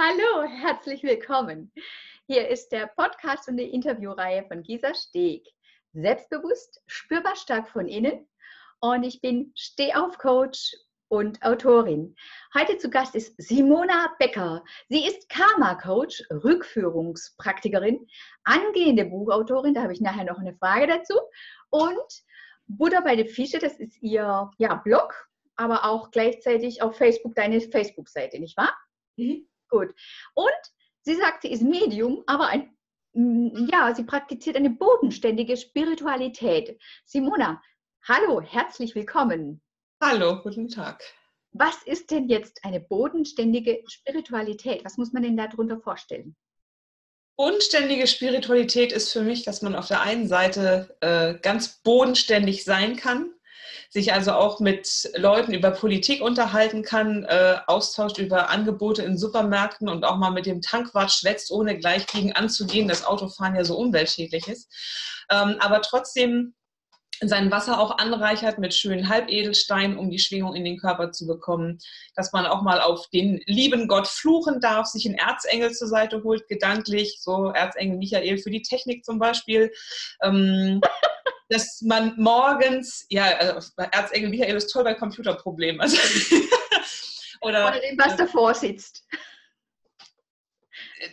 Hallo, herzlich willkommen. Hier ist der Podcast und die Interviewreihe von Gisa Steg. Selbstbewusst, spürbar stark von innen. Und ich bin Stehauf-Coach und Autorin. Heute zu Gast ist Simona Becker. Sie ist Karma-Coach, Rückführungspraktikerin, angehende Buchautorin, da habe ich nachher noch eine Frage dazu. Und Buddha bei den Fische, das ist ihr ja, Blog, aber auch gleichzeitig auf Facebook deine Facebook-Seite, nicht wahr? Mhm. Gut. Und sie sagt, sie ist Medium, aber ein, mm, ja, sie praktiziert eine bodenständige Spiritualität. Simona, hallo, herzlich willkommen. Hallo, guten Tag. Was ist denn jetzt eine bodenständige Spiritualität? Was muss man denn darunter vorstellen? Bodenständige Spiritualität ist für mich, dass man auf der einen Seite äh, ganz bodenständig sein kann, sich also auch mit Leuten über Politik unterhalten kann, äh, austauscht über Angebote in Supermärkten und auch mal mit dem Tankwart schwätzt, ohne gleich gegen anzugehen, dass Autofahren ja so umweltschädlich ist. Ähm, aber trotzdem sein Wasser auch anreichert mit schönen Halbedelsteinen, um die Schwingung in den Körper zu bekommen. Dass man auch mal auf den lieben Gott fluchen darf, sich einen Erzengel zur Seite holt, gedanklich, so Erzengel Michael für die Technik zum Beispiel. Ähm, dass man morgens, ja, also Erzengel Michael ist toll bei Computerproblemen. Also, oder, oder dem, was davor sitzt.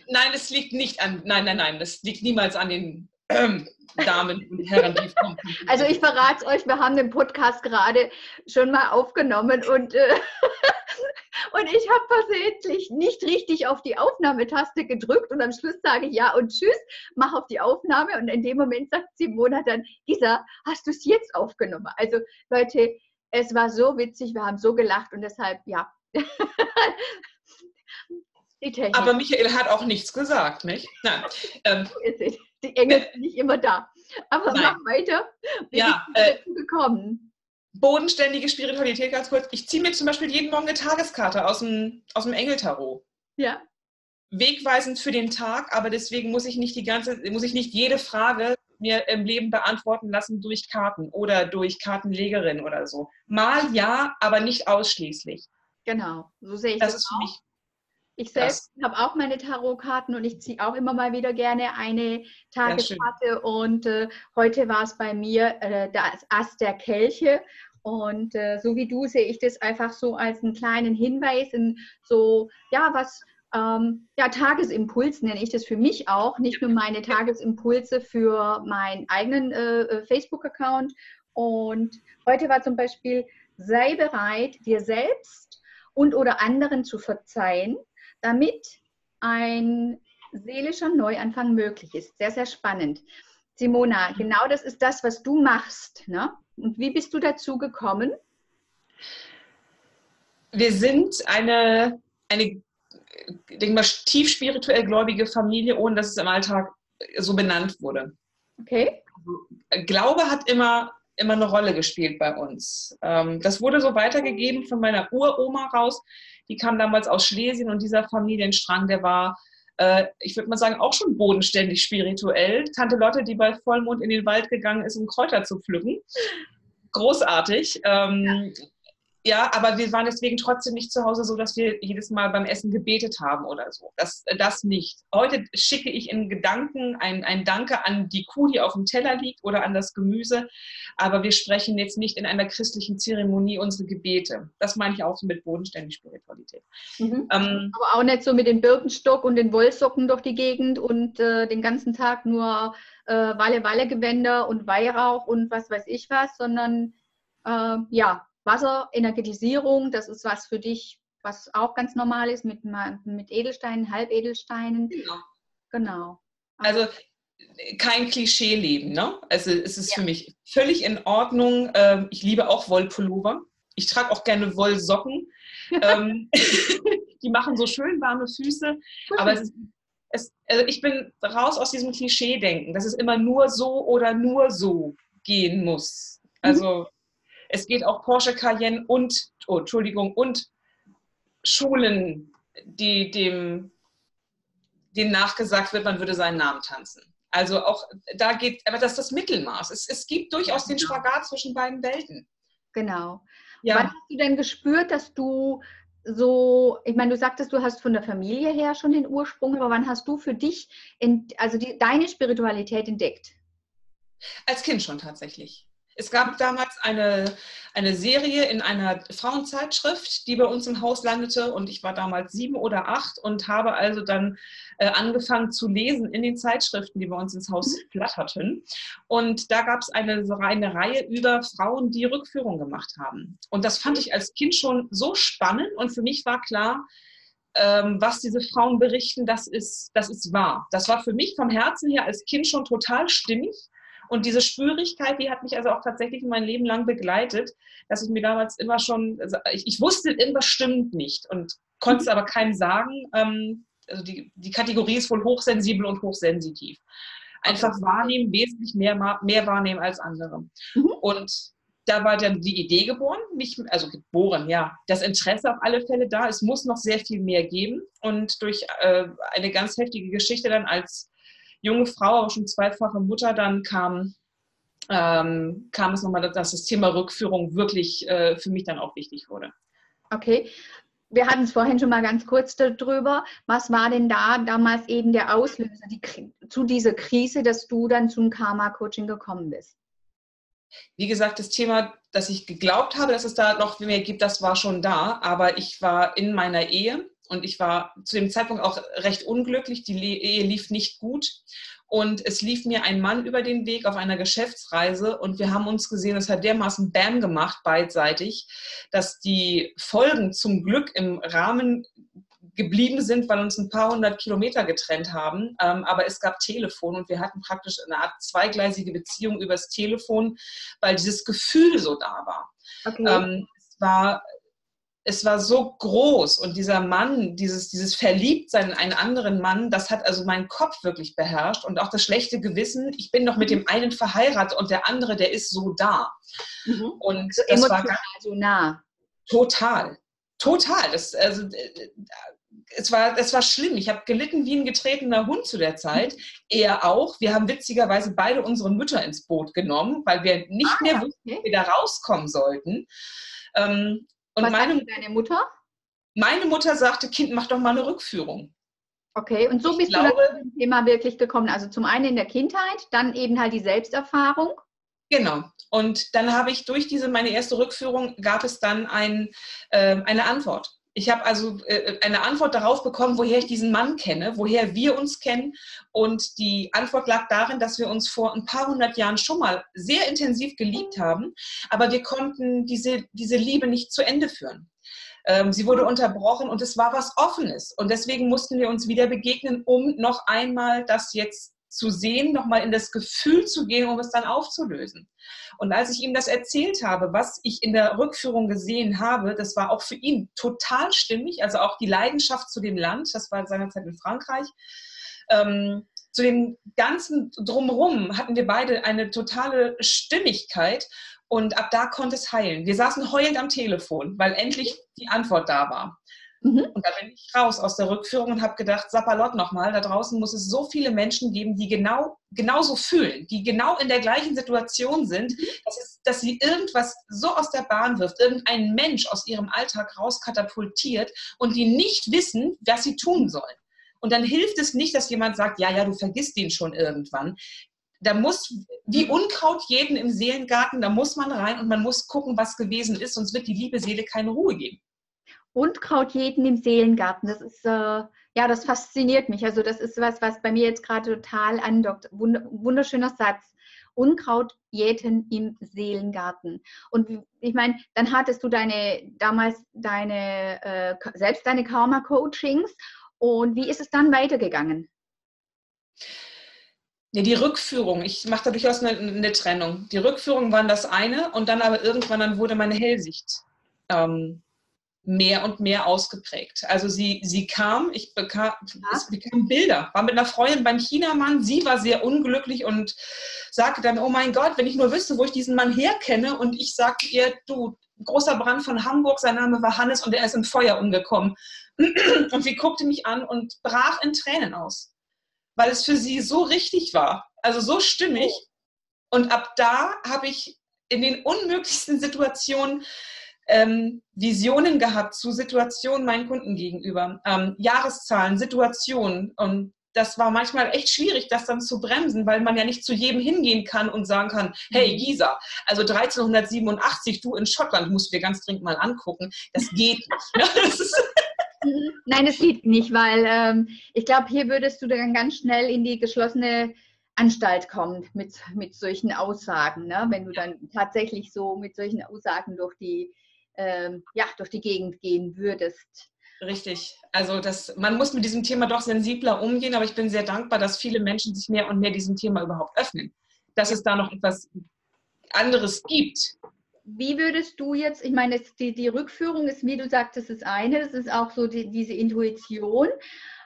Nein, es liegt nicht an, nein, nein, nein, das liegt niemals an den ähm, Damen und Herren. Also ich verrate es euch, wir haben den Podcast gerade schon mal aufgenommen und, äh, und ich habe versehentlich nicht richtig auf die Aufnahmetaste gedrückt und am Schluss sage ich ja und tschüss, mach auf die Aufnahme und in dem Moment sagt Simona dann, Isa, hast du es jetzt aufgenommen? Also Leute, es war so witzig, wir haben so gelacht und deshalb, ja. Aber Michael hat auch nichts gesagt, nicht? Nein. Ähm, die Engel sind nicht immer da. Aber Nein. mach weiter. Wie ja, äh, gekommen? Bodenständige Spiritualität, ganz kurz. Ich ziehe mir zum Beispiel jeden Morgen eine Tageskarte aus dem, aus dem Engeltarot. Ja. Wegweisend für den Tag, aber deswegen muss ich nicht die ganze, muss ich nicht jede Frage mir im Leben beantworten lassen durch Karten oder durch Kartenlegerin oder so. Mal ja, aber nicht ausschließlich. Genau, so sehe ich das. Das ist für mich ich selbst habe auch meine Tarotkarten und ich ziehe auch immer mal wieder gerne eine Tageskarte. und äh, heute war es bei mir äh, das Ass der Kelche. Und äh, so wie du sehe ich das einfach so als einen kleinen Hinweis in so, ja, was, ähm, ja, Tagesimpuls nenne ich das für mich auch. Nicht nur meine Tagesimpulse für meinen eigenen äh, äh, Facebook-Account. Und heute war zum Beispiel, sei bereit, dir selbst und oder anderen zu verzeihen damit ein seelischer Neuanfang möglich ist. Sehr, sehr spannend. Simona, mhm. genau das ist das, was du machst. Ne? Und wie bist du dazu gekommen? Wir sind eine, eine denke mal, tief spirituell gläubige Familie, ohne dass es im Alltag so benannt wurde. Okay. Also, Glaube hat immer, immer eine Rolle gespielt bei uns. Ähm, das wurde so weitergegeben von meiner Uroma raus die kam damals aus Schlesien und dieser Familienstrang, der war, äh, ich würde mal sagen, auch schon bodenständig spirituell. Tante Lotte, die bei Vollmond in den Wald gegangen ist, um Kräuter zu pflücken. Großartig. Ähm, ja. Ja, aber wir waren deswegen trotzdem nicht zu Hause so, dass wir jedes Mal beim Essen gebetet haben oder so. Das, das nicht. Heute schicke ich in Gedanken ein, ein Danke an die Kuh, die auf dem Teller liegt oder an das Gemüse. Aber wir sprechen jetzt nicht in einer christlichen Zeremonie unsere Gebete. Das meine ich auch so mit bodenständig Spiritualität. Mhm. Ähm, aber auch nicht so mit dem Birkenstock und den Wollsocken durch die Gegend und äh, den ganzen Tag nur äh, Walle-Walle-Gewänder und Weihrauch und was weiß ich was, sondern äh, ja, Wasserenergetisierung, das ist was für dich, was auch ganz normal ist mit, mit Edelsteinen, Halbedelsteinen. Genau. genau. Also kein Klischee-Leben, ne? Also es ist ja. für mich völlig in Ordnung. Ähm, ich liebe auch Wollpullover. Ich trage auch gerne Wollsocken. Ähm, die machen so schön warme Füße. Aber es ist, es, also ich bin raus aus diesem Klischee-Denken, dass es immer nur so oder nur so gehen muss. Also es geht auch Porsche Cayenne und, oh, Entschuldigung, und Schulen, die dem, denen nachgesagt wird, man würde seinen Namen tanzen. Also auch da geht, aber das ist das Mittelmaß. Es, es gibt durchaus den Spagat zwischen beiden Welten. Genau. Ja. Wann hast du denn gespürt, dass du so, ich meine, du sagtest, du hast von der Familie her schon den Ursprung, aber wann hast du für dich, in, also die, deine Spiritualität entdeckt? Als Kind schon tatsächlich. Es gab damals eine, eine Serie in einer Frauenzeitschrift, die bei uns im Haus landete und ich war damals sieben oder acht und habe also dann äh, angefangen zu lesen in den Zeitschriften, die bei uns ins Haus mhm. flatterten. Und da gab es eine, eine Reihe über Frauen, die Rückführung gemacht haben. Und das fand ich als Kind schon so spannend und für mich war klar, ähm, was diese Frauen berichten, das ist, das ist wahr. Das war für mich vom Herzen her als Kind schon total stimmig. Und diese Spürigkeit, die hat mich also auch tatsächlich mein Leben lang begleitet, dass ich mir damals immer schon, also ich, ich, wusste, irgendwas stimmt nicht und konnte es mhm. aber keinem sagen. Ähm, also die, die Kategorie ist wohl hochsensibel und hochsensitiv. Einfach wahrnehmen, wesentlich mehr, mehr wahrnehmen als andere. Mhm. Und da war dann die Idee geboren, nicht, also geboren, ja, das Interesse auf alle Fälle da. Es muss noch sehr viel mehr geben. Und durch äh, eine ganz heftige Geschichte dann als junge Frau, aber schon zweifache Mutter, dann kam, ähm, kam es nochmal, dass das Thema Rückführung wirklich äh, für mich dann auch wichtig wurde. Okay. Wir hatten es vorhin schon mal ganz kurz darüber. Was war denn da damals eben der Auslöser die, zu dieser Krise, dass du dann zum Karma-Coaching gekommen bist? Wie gesagt, das Thema, dass ich geglaubt habe, dass es da noch mehr gibt, das war schon da. Aber ich war in meiner Ehe und ich war zu dem Zeitpunkt auch recht unglücklich. Die Ehe lief nicht gut. Und es lief mir ein Mann über den Weg auf einer Geschäftsreise und wir haben uns gesehen, es hat dermaßen Bam gemacht, beidseitig, dass die Folgen zum Glück im Rahmen geblieben sind, weil uns ein paar hundert Kilometer getrennt haben. Ähm, aber es gab Telefon und wir hatten praktisch eine Art zweigleisige Beziehung übers Telefon, weil dieses Gefühl so da war. Okay. Ähm, es war es war so groß und dieser Mann, dieses, dieses Verliebtsein in einen anderen Mann, das hat also meinen Kopf wirklich beherrscht und auch das schlechte Gewissen, ich bin noch mit dem einen verheiratet und der andere, der ist so da. Mhm. Und so das war ganz, so nah. Total, total. Das, also, äh, es war, es war schlimm. Ich habe gelitten wie ein getretener Hund zu der Zeit. Mhm. Er auch. Wir haben witzigerweise beide unsere Mütter ins Boot genommen, weil wir nicht ah, mehr wussten, okay. wie wir da rauskommen sollten. Ähm, und Was meine, deine Mutter? Meine Mutter sagte, Kind, mach doch mal eine Rückführung. Okay, und so ich bist glaube, du zu dem Thema wirklich gekommen. Also zum einen in der Kindheit, dann eben halt die Selbsterfahrung. Genau. Und dann habe ich durch diese meine erste Rückführung gab es dann ein, äh, eine Antwort. Ich habe also äh, eine Antwort darauf bekommen, woher ich diesen Mann kenne, woher wir uns kennen. Und die Antwort lag darin, dass wir uns vor ein paar hundert Jahren schon mal sehr intensiv geliebt haben, aber wir konnten diese, diese Liebe nicht zu Ende führen. Ähm, sie wurde unterbrochen und es war was Offenes. Und deswegen mussten wir uns wieder begegnen, um noch einmal das jetzt zu sehen, nochmal in das Gefühl zu gehen, um es dann aufzulösen. Und als ich ihm das erzählt habe, was ich in der Rückführung gesehen habe, das war auch für ihn total stimmig, also auch die Leidenschaft zu dem Land, das war seinerzeit in Frankreich. Ähm, zu dem ganzen Drumherum hatten wir beide eine totale Stimmigkeit und ab da konnte es heilen. Wir saßen heulend am Telefon, weil endlich die Antwort da war. Mhm. Und da bin ich raus aus der Rückführung und habe gedacht, Sapperlot nochmal, da draußen muss es so viele Menschen geben, die genau genauso fühlen, die genau in der gleichen Situation sind, mhm. dass, es, dass sie irgendwas so aus der Bahn wirft, irgendein Mensch aus ihrem Alltag rauskatapultiert und die nicht wissen, was sie tun sollen. Und dann hilft es nicht, dass jemand sagt, ja, ja, du vergisst ihn schon irgendwann. Da muss, wie. Unkraut jeden im Seelengarten, da muss man rein und man muss gucken, was gewesen ist, sonst wird die liebe Seele keine Ruhe geben. Unkraut jeden im Seelengarten. Das ist, äh, ja, das fasziniert mich. Also das ist was, was bei mir jetzt gerade total andockt. wunderschöner Satz. Unkraut jäten im Seelengarten. Und ich meine, dann hattest du deine, damals deine, äh, selbst deine Karma-Coachings. Und wie ist es dann weitergegangen? Ja, die Rückführung, ich mache da durchaus eine, eine, Trennung. Die Rückführung waren das eine und dann aber irgendwann dann wurde meine Hellsicht ähm, mehr und mehr ausgeprägt. Also sie, sie kam, ich bekam, ich bekam Bilder, war mit einer Freundin beim Chinamann, sie war sehr unglücklich und sagte dann, oh mein Gott, wenn ich nur wüsste, wo ich diesen Mann herkenne und ich sagte ihr, du, großer Brand von Hamburg, sein Name war Hannes und er ist im Feuer umgekommen. Und sie guckte mich an und brach in Tränen aus, weil es für sie so richtig war, also so stimmig. Und ab da habe ich in den unmöglichsten Situationen ähm, Visionen gehabt zu Situationen meinen Kunden gegenüber, ähm, Jahreszahlen, Situationen und das war manchmal echt schwierig, das dann zu bremsen, weil man ja nicht zu jedem hingehen kann und sagen kann, hey mhm. Gisa, also 1387, du in Schottland, musst du dir ganz dringend mal angucken. Das geht nicht. Mhm. Nein, es geht nicht, weil ähm, ich glaube, hier würdest du dann ganz schnell in die geschlossene Anstalt kommen mit, mit solchen Aussagen, ne? wenn du dann tatsächlich so mit solchen Aussagen durch die, ähm, ja, durch die Gegend gehen würdest. Richtig. Also das, man muss mit diesem Thema doch sensibler umgehen, aber ich bin sehr dankbar, dass viele Menschen sich mehr und mehr diesem Thema überhaupt öffnen. Dass es da noch etwas anderes gibt. Wie würdest du jetzt, ich meine, die, die Rückführung ist, wie du sagtest, das eine, das ist auch so die, diese Intuition.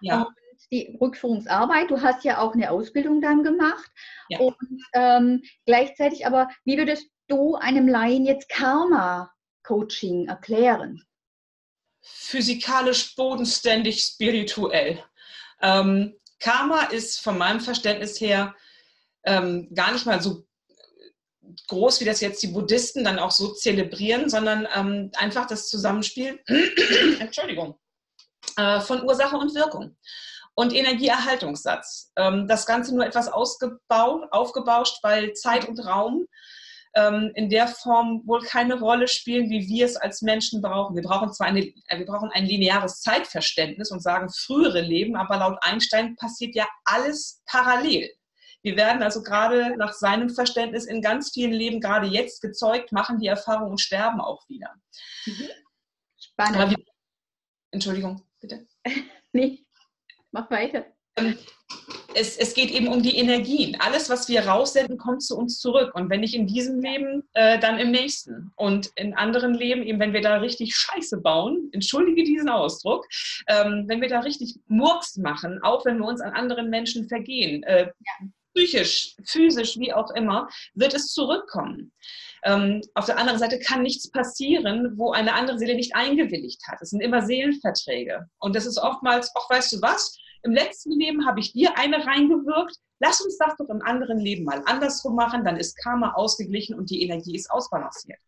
Ja. Und die Rückführungsarbeit, du hast ja auch eine Ausbildung dann gemacht. Ja. Und ähm, gleichzeitig aber, wie würdest du einem Laien jetzt Karma-Coaching erklären? physikalisch bodenständig spirituell. Ähm, Karma ist von meinem Verständnis her ähm, gar nicht mal so groß, wie das jetzt die Buddhisten dann auch so zelebrieren, sondern ähm, einfach das Zusammenspiel, Entschuldigung, äh, von Ursache und Wirkung und Energieerhaltungssatz. Ähm, das Ganze nur etwas ausgebaut, aufgebauscht, weil Zeit und Raum ähm, in der Form wohl keine Rolle spielen, wie wir es als Menschen brauchen. Wir brauchen zwar eine, äh, wir brauchen ein lineares Zeitverständnis und sagen frühere Leben, aber laut Einstein passiert ja alles parallel. Wir werden also gerade nach seinem Verständnis in ganz vielen Leben gerade jetzt gezeugt, machen die Erfahrung und sterben auch wieder. Mhm. Spannend. Wir, Entschuldigung, bitte. nee, mach weiter. Ähm, es, es, geht eben um die Energien. Alles, was wir raussenden, kommt zu uns zurück. Und wenn nicht in diesem Leben, äh, dann im nächsten. Und in anderen Leben, eben wenn wir da richtig Scheiße bauen, entschuldige diesen Ausdruck, ähm, wenn wir da richtig Murks machen, auch wenn wir uns an anderen Menschen vergehen, äh, ja. psychisch, physisch, wie auch immer, wird es zurückkommen. Ähm, auf der anderen Seite kann nichts passieren, wo eine andere Seele nicht eingewilligt hat. Es sind immer Seelenverträge. Und das ist oftmals, auch weißt du was, im letzten Leben habe ich dir eine reingewirkt. Lass uns das doch im anderen Leben mal andersrum machen. Dann ist Karma ausgeglichen und die Energie ist ausbalanciert.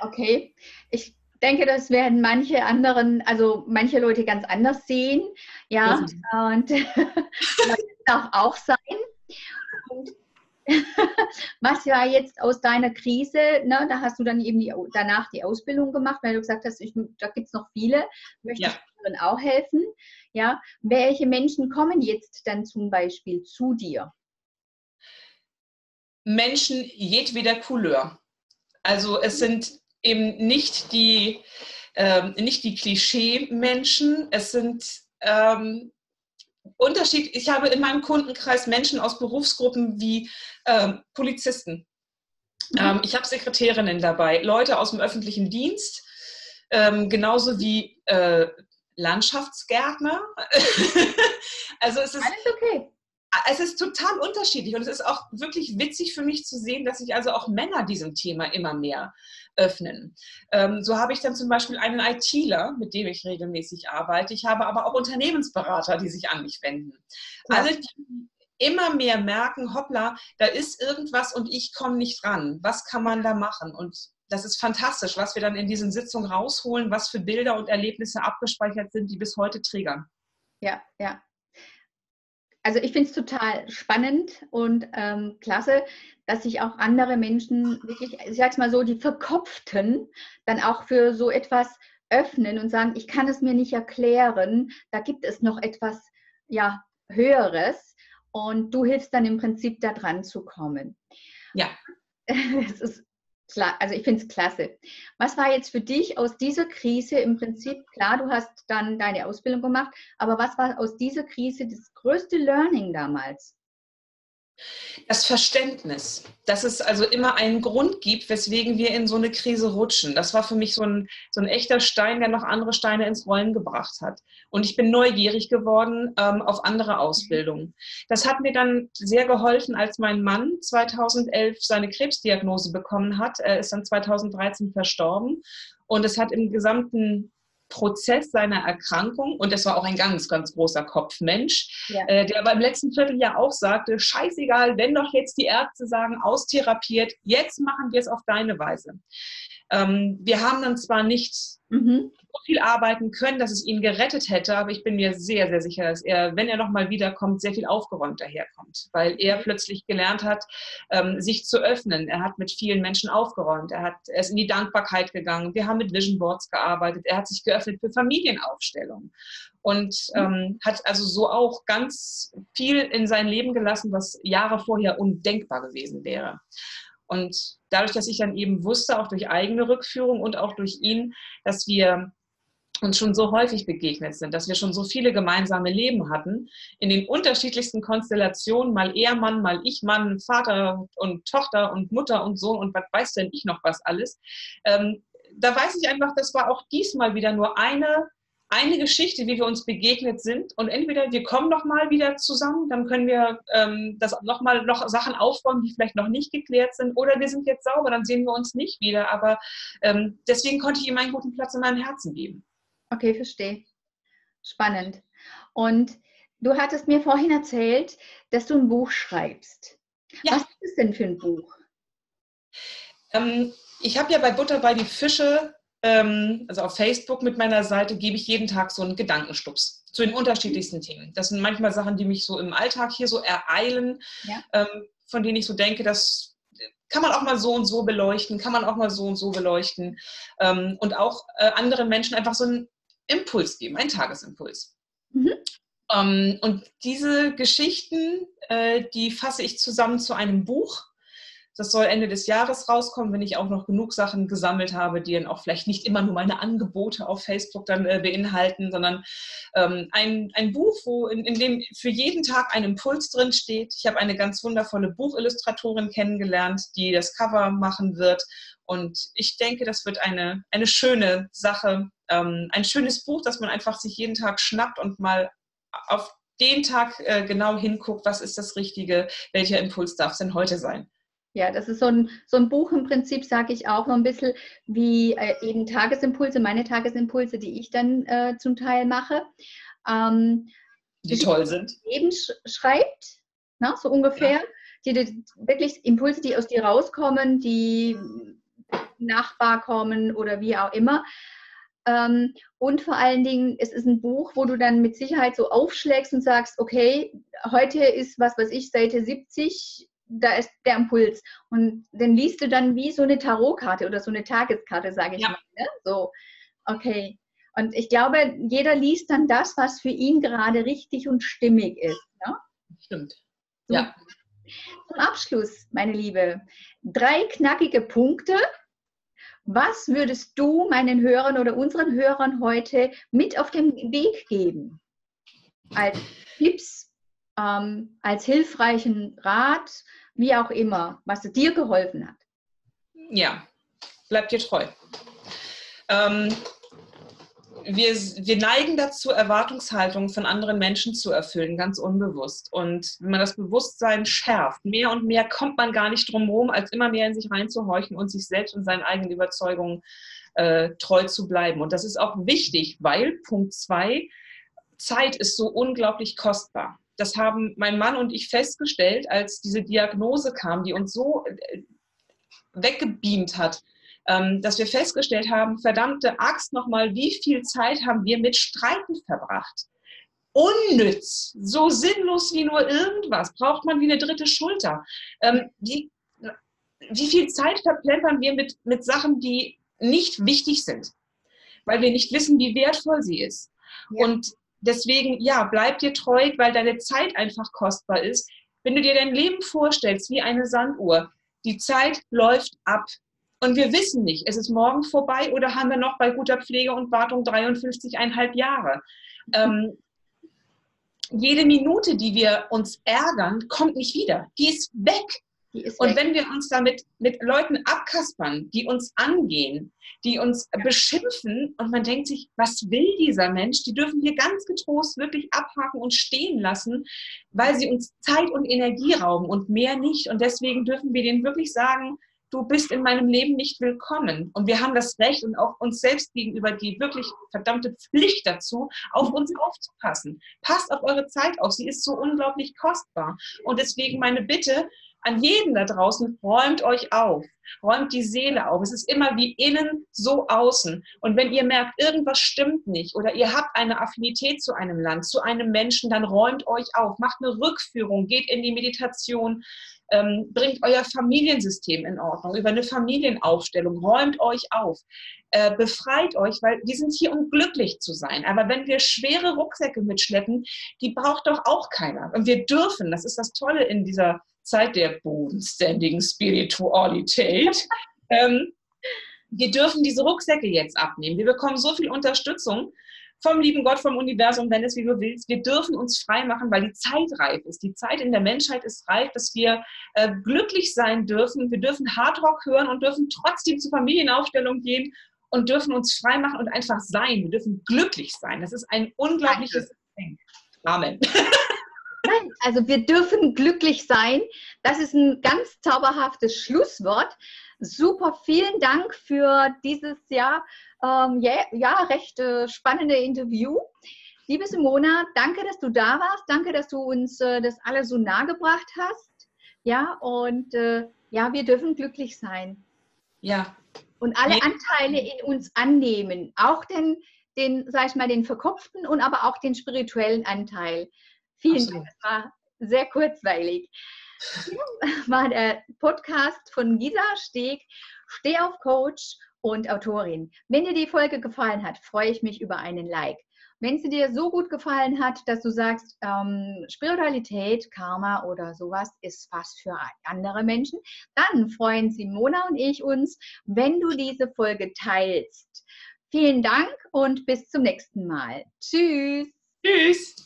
Okay. Ich denke, das werden manche anderen, also manche Leute ganz anders sehen. Ja, und das darf auch sein. Und was war jetzt aus deiner Krise, ne, da hast du dann eben die, danach die Ausbildung gemacht, weil du gesagt hast, ich, da gibt es noch viele, möchte ja. ich auch helfen. Ja, welche Menschen kommen jetzt dann zum Beispiel zu dir? Menschen jedweder Couleur. Also es sind eben nicht die, ähm, nicht die Klischee-Menschen, es sind ähm, Unterschied. Ich habe in meinem Kundenkreis Menschen aus Berufsgruppen wie ähm, Polizisten. Mhm. Ähm, ich habe Sekretärinnen dabei, Leute aus dem öffentlichen Dienst, ähm, genauso wie äh, Landschaftsgärtner. also es ist alles okay. Es ist total unterschiedlich und es ist auch wirklich witzig für mich zu sehen, dass sich also auch Männer diesem Thema immer mehr öffnen. Ähm, so habe ich dann zum Beispiel einen ITler, mit dem ich regelmäßig arbeite. Ich habe aber auch Unternehmensberater, die sich an mich wenden. Ja. Alle, die immer mehr merken, hoppla, da ist irgendwas und ich komme nicht ran. Was kann man da machen? Und das ist fantastisch, was wir dann in diesen Sitzungen rausholen, was für Bilder und Erlebnisse abgespeichert sind, die bis heute triggern. Ja, ja. Also ich finde es total spannend und ähm, klasse, dass sich auch andere Menschen wirklich, ich sag's mal so, die Verkopften dann auch für so etwas öffnen und sagen, ich kann es mir nicht erklären, da gibt es noch etwas ja, Höheres und du hilfst dann im Prinzip da dran zu kommen. Ja. Es ist also ich finde es klasse. Was war jetzt für dich aus dieser Krise im Prinzip, klar, du hast dann deine Ausbildung gemacht, aber was war aus dieser Krise das größte Learning damals? Das Verständnis, dass es also immer einen Grund gibt, weswegen wir in so eine Krise rutschen. Das war für mich so ein, so ein echter Stein, der noch andere Steine ins Rollen gebracht hat. Und ich bin neugierig geworden ähm, auf andere Ausbildungen. Das hat mir dann sehr geholfen, als mein Mann 2011 seine Krebsdiagnose bekommen hat. Er ist dann 2013 verstorben. Und es hat im gesamten Prozess seiner Erkrankung, und das war auch ein ganz, ganz großer Kopfmensch, ja. äh, der beim letzten Vierteljahr auch sagte, scheißegal, wenn doch jetzt die Ärzte sagen, austherapiert, jetzt machen wir es auf deine Weise. Ähm, wir haben dann zwar nicht mhm. so viel arbeiten können, dass es ihn gerettet hätte, aber ich bin mir sehr, sehr sicher, dass er, wenn er nochmal wiederkommt, sehr viel aufgeräumt daherkommt, weil er plötzlich gelernt hat, ähm, sich zu öffnen. Er hat mit vielen Menschen aufgeräumt, er, hat, er ist in die Dankbarkeit gegangen, wir haben mit Vision Boards gearbeitet, er hat sich geöffnet für Familienaufstellungen und mhm. ähm, hat also so auch ganz viel in sein Leben gelassen, was Jahre vorher undenkbar gewesen wäre. Und dadurch, dass ich dann eben wusste, auch durch eigene Rückführung und auch durch ihn, dass wir uns schon so häufig begegnet sind, dass wir schon so viele gemeinsame Leben hatten, in den unterschiedlichsten Konstellationen, mal er Mann, mal ich Mann, Vater und Tochter und Mutter und Sohn und was weiß denn ich noch was alles. Ähm, da weiß ich einfach, das war auch diesmal wieder nur eine eine Geschichte, wie wir uns begegnet sind. Und entweder wir kommen noch mal wieder zusammen, dann können wir ähm, das noch mal noch Sachen aufräumen, die vielleicht noch nicht geklärt sind, oder wir sind jetzt sauber, dann sehen wir uns nicht wieder. Aber ähm, deswegen konnte ich ihm einen guten Platz in meinem Herzen geben. Okay, verstehe. Spannend. Und du hattest mir vorhin erzählt, dass du ein Buch schreibst. Ja. Was ist es denn für ein Buch? Ähm, ich habe ja bei Butter bei die Fische also auf Facebook mit meiner Seite, gebe ich jeden Tag so einen Gedankenstups zu den unterschiedlichsten Themen. Das sind manchmal Sachen, die mich so im Alltag hier so ereilen, ja. ähm, von denen ich so denke, das kann man auch mal so und so beleuchten, kann man auch mal so und so beleuchten ähm, und auch äh, anderen Menschen einfach so einen Impuls geben, einen Tagesimpuls. Mhm. Ähm, und diese Geschichten, äh, die fasse ich zusammen zu einem Buch das soll Ende des Jahres rauskommen, wenn ich auch noch genug Sachen gesammelt habe, die dann auch vielleicht nicht immer nur meine Angebote auf Facebook dann äh, beinhalten, sondern ähm, ein, ein Buch, wo in, in dem für jeden Tag ein Impuls drin steht. Ich habe eine ganz wundervolle Buchillustratorin kennengelernt, die das Cover machen wird. Und ich denke, das wird eine, eine schöne Sache, ähm, ein schönes Buch, das man einfach sich jeden Tag schnappt und mal auf den Tag äh, genau hinguckt, was ist das Richtige, welcher Impuls darf es denn heute sein. Ja, das ist so ein, so ein Buch im Prinzip, sage ich auch, noch ein bisschen wie äh, eben Tagesimpulse, meine Tagesimpulse, die ich dann äh, zum Teil mache. Ähm, die toll sind. Leben sch schreibt, na, ne, so ungefähr. Ja. Die, die, wirklich Impulse, die aus dir rauskommen, die Nachbar kommen oder wie auch immer. Ähm, und vor allen Dingen, es ist ein Buch, wo du dann mit Sicherheit so aufschlägst und sagst, okay, heute ist, was weiß ich, Seite 70 da ist der Impuls. Und den liest du dann wie so eine Tarotkarte oder so eine Tageskarte, sage ich ja. mal. Ne? So, okay. Und ich glaube, jeder liest dann das, was für ihn gerade richtig und stimmig ist. Ne? Stimmt. So. Ja. Zum Abschluss, meine Liebe, drei knackige Punkte. Was würdest du meinen Hörern oder unseren Hörern heute mit auf den Weg geben? Als Tipps, ähm, als hilfreichen Rat, wie auch immer, was dir geholfen hat. Ja, bleib dir treu. Ähm, wir, wir neigen dazu, Erwartungshaltungen von anderen Menschen zu erfüllen, ganz unbewusst. Und wenn man das Bewusstsein schärft, mehr und mehr kommt man gar nicht drum herum, als immer mehr in sich reinzuhorchen und sich selbst und seinen eigenen Überzeugungen äh, treu zu bleiben. Und das ist auch wichtig, weil Punkt zwei, Zeit ist so unglaublich kostbar das haben mein Mann und ich festgestellt, als diese Diagnose kam, die uns so äh, weggebeamt hat, ähm, dass wir festgestellt haben, verdammte Axt nochmal, wie viel Zeit haben wir mit Streiten verbracht? Unnütz, so sinnlos wie nur irgendwas, braucht man wie eine dritte Schulter. Ähm, wie, wie viel Zeit verplempern wir mit, mit Sachen, die nicht wichtig sind, weil wir nicht wissen, wie wertvoll sie ist. Ja. Und deswegen, ja, bleib dir treu, weil deine Zeit einfach kostbar ist. Wenn du dir dein Leben vorstellst wie eine Sanduhr, die Zeit läuft ab. Und wir wissen nicht, ist es morgen vorbei oder haben wir noch bei guter Pflege und Wartung 53,5 Jahre? Ähm, jede Minute, die wir uns ärgern, kommt nicht wieder. Die ist weg und wenn wir uns damit mit Leuten abkaspern, die uns angehen, die uns beschimpfen und man denkt sich, was will dieser Mensch? Die dürfen wir ganz getrost wirklich abhaken und stehen lassen, weil sie uns Zeit und Energie rauben und mehr nicht. Und deswegen dürfen wir denen wirklich sagen, du bist in meinem Leben nicht willkommen. Und wir haben das Recht und auch uns selbst gegenüber die wirklich verdammte Pflicht dazu, auf uns aufzupassen. Passt auf eure Zeit auf, sie ist so unglaublich kostbar. Und deswegen meine Bitte, an jeden da draußen, räumt euch auf, räumt die Seele auf. Es ist immer wie innen, so außen. Und wenn ihr merkt, irgendwas stimmt nicht oder ihr habt eine Affinität zu einem Land, zu einem Menschen, dann räumt euch auf, macht eine Rückführung, geht in die Meditation, ähm, bringt euer Familiensystem in Ordnung, über eine Familienaufstellung, räumt euch auf, äh, befreit euch, weil wir sind hier, um glücklich zu sein. Aber wenn wir schwere Rucksäcke mitschleppen, die braucht doch auch keiner. Und wir dürfen, das ist das Tolle in dieser Zeit der bodenständigen Spiritualität. ähm, wir dürfen diese Rucksäcke jetzt abnehmen. Wir bekommen so viel Unterstützung vom lieben Gott, vom Universum, wenn es wie du willst. Wir dürfen uns frei machen, weil die Zeit reif ist. Die Zeit in der Menschheit ist reif, dass wir äh, glücklich sein dürfen. Wir dürfen Hardrock hören und dürfen trotzdem zur Familienaufstellung gehen und dürfen uns frei machen und einfach sein. Wir dürfen glücklich sein. Das ist ein unglaubliches Ding. Amen. Nein, also wir dürfen glücklich sein. Das ist ein ganz zauberhaftes Schlusswort. Super, vielen Dank für dieses ja, ähm, ja, ja recht äh, spannende Interview. Liebe Simona, danke, dass du da warst. Danke, dass du uns äh, das alles so nahe gebracht hast. Ja, und äh, ja, wir dürfen glücklich sein. Ja. Und alle Anteile in uns annehmen. Auch den, den, sag ich mal, den verkopften und aber auch den spirituellen Anteil. Vielen Absolut. Dank, das war sehr kurzweilig. Hier war der Podcast von Gisa Steg, Steh auf Coach und Autorin. Wenn dir die Folge gefallen hat, freue ich mich über einen Like. Wenn sie dir so gut gefallen hat, dass du sagst, ähm, Spiritualität, Karma oder sowas ist was für andere Menschen, dann freuen Simona und ich uns, wenn du diese Folge teilst. Vielen Dank und bis zum nächsten Mal. Tschüss. Tschüss.